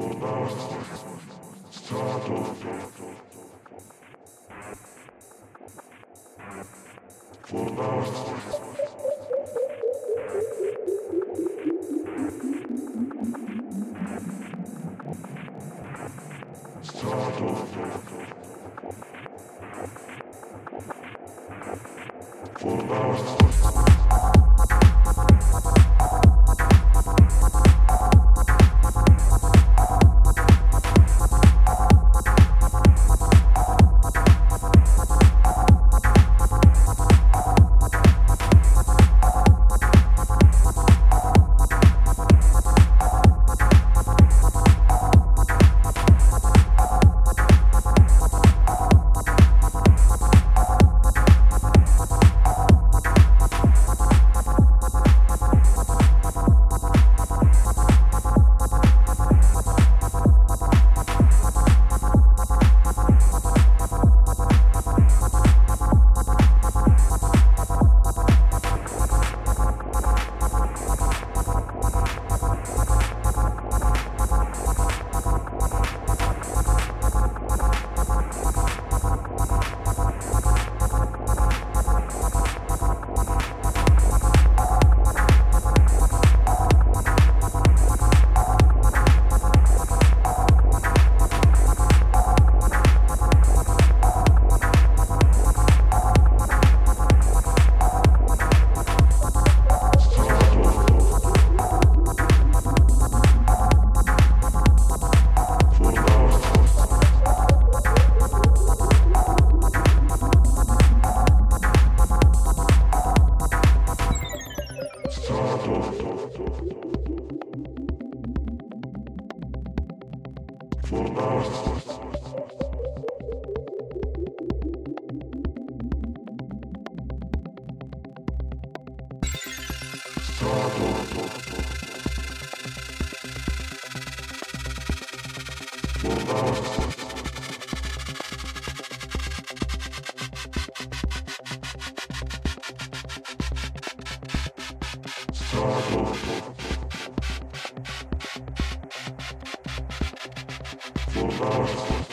For now. Sábado. Forrado.